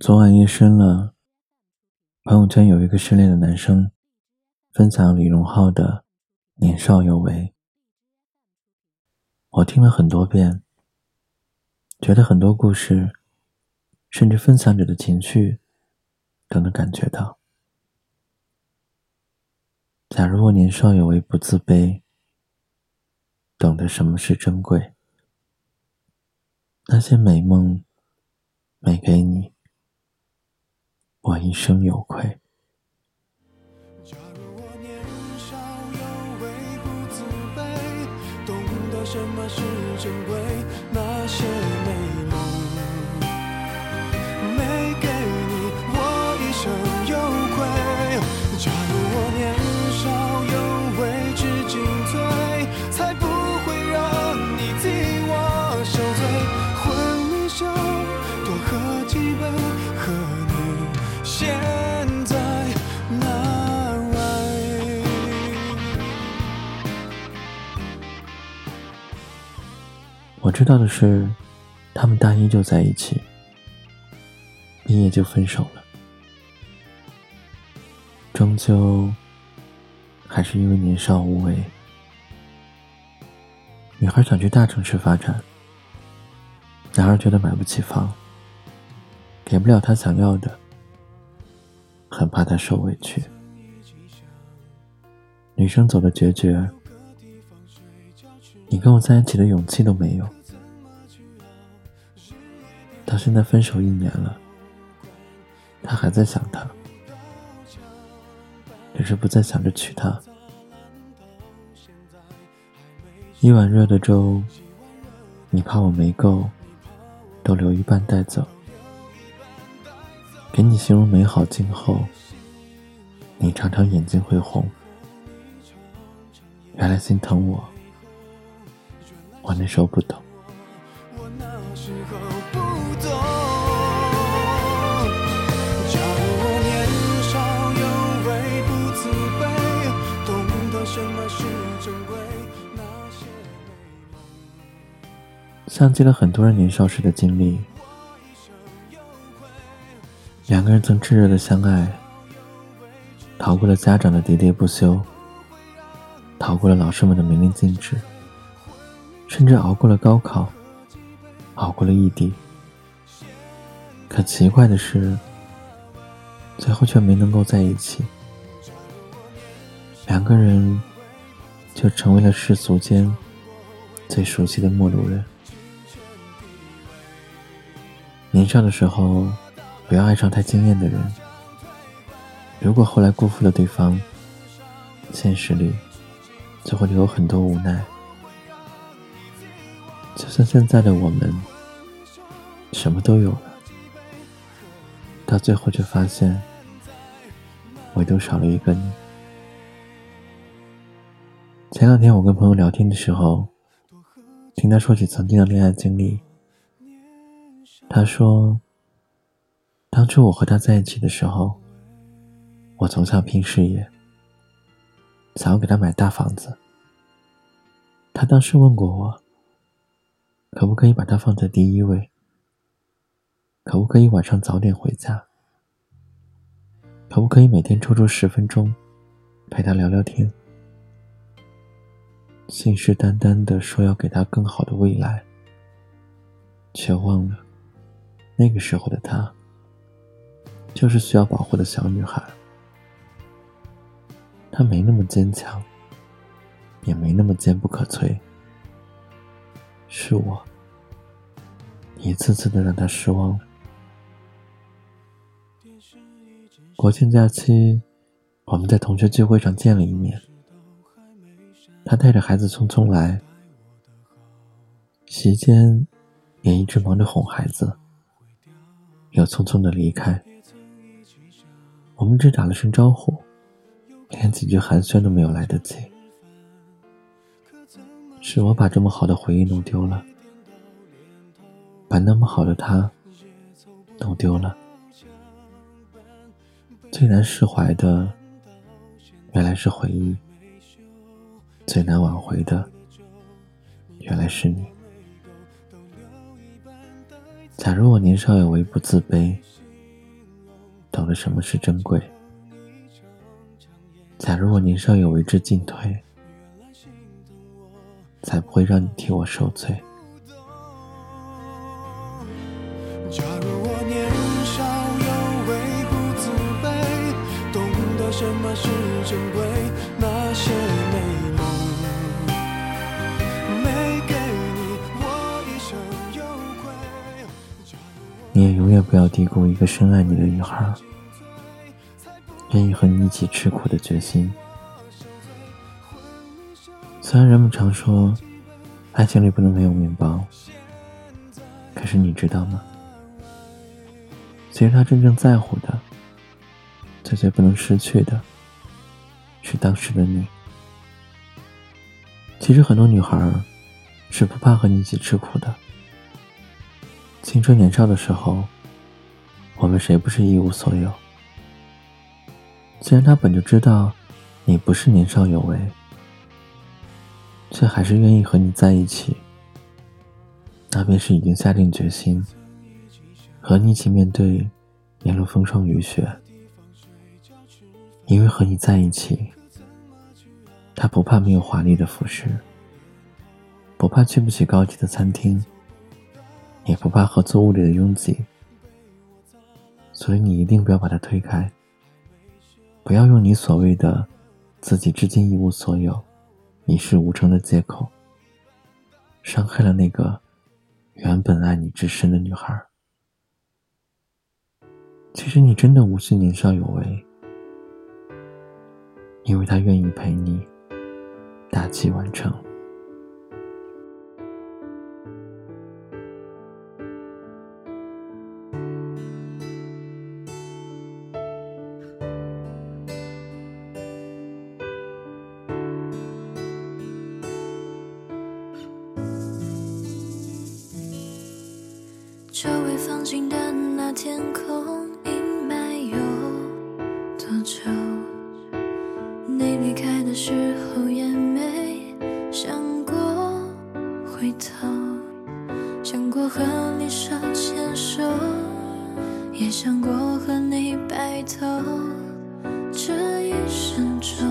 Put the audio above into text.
昨晚夜深了，朋友圈有一个失恋的男生分享李荣浩的《年少有为》，我听了很多遍，觉得很多故事，甚至分享者的情绪，都能感觉到。假如我年少有为，不自卑，懂得什么是珍贵，那些美梦没给你。我一生有愧。假如我年少有为不自卑，懂得什么是珍贵，那些美梦知道的是，他们大一就在一起，毕业就分手了，终究还是因为年少无为。女孩想去大城市发展，男孩觉得买不起房，给不了她想要的，很怕她受委屈。女生走的决绝，你跟我在一起的勇气都没有。到现在分手一年了，他还在想他，只是不再想着娶她。一碗热的粥，你怕我没够，都留一半带走。给你形容美好今后，你常常眼睛会红。原来心疼我，我那时候不懂。我那时候像极了很多人年少时的经历。两个人曾炙热的相爱，逃过了家长的喋喋不休，逃过了老师们的明令禁止，甚至熬过了高考，熬过了异地。可奇怪的是，最后却没能够在一起。两个人就成为了世俗间最熟悉的陌路人。年少的时候，不要爱上太惊艳的人。如果后来辜负了对方，现实里就会有很多无奈。就像现在的我们，什么都有了，到最后却发现，唯独少了一个你。前两天我跟朋友聊天的时候，听他说起曾经的恋爱经历。他说：“当初我和他在一起的时候，我从小拼事业，想要给他买大房子。他当时问过我，可不可以把他放在第一位？可不可以晚上早点回家？可不可以每天抽出十分钟陪他聊聊天？信誓旦旦的说要给他更好的未来，却忘了。”那个时候的她，就是需要保护的小女孩。她没那么坚强，也没那么坚不可摧。是我，一次次的让她失望。国庆假期，我们在同学聚会上见了一面。她带着孩子匆匆来，席间也一直忙着哄孩子。又匆匆的离开，我们只打了声招呼，连几句寒暄都没有来得及。是我把这么好的回忆弄丢了，把那么好的他弄丢了。最难释怀的，原来是回忆；最难挽回的，原来是你。假如我年少有为不自卑，懂得什么是珍贵。假如我年少有为知进退，才不会让你替我受罪。假如你也永远不要低估一个深爱你的女孩，愿意和你一起吃苦的决心。虽然人们常说，爱情里不能没有面包，可是你知道吗？其实他真正在乎的，最最不能失去的，是当时的你。其实很多女孩是不怕和你一起吃苦的。青春年少的时候，我们谁不是一无所有？既然他本就知道你不是年少有为。却还是愿意和你在一起，那便是已经下定决心和你一起面对沿路风霜雨雪。因为和你在一起，他不怕没有华丽的服饰，不怕去不起高级的餐厅，也不怕合租屋里的拥挤。所以你一定不要把它推开，不要用你所谓的自己至今一无所有。一事无成的借口，伤害了那个原本爱你至深的女孩。其实你真的无需年少有为，因为他愿意陪你大器晚成。周围放晴的那天空，阴霾有多久？你离开的时候也没想过回头，想过和你手牵手，也想过和你白头。这一生中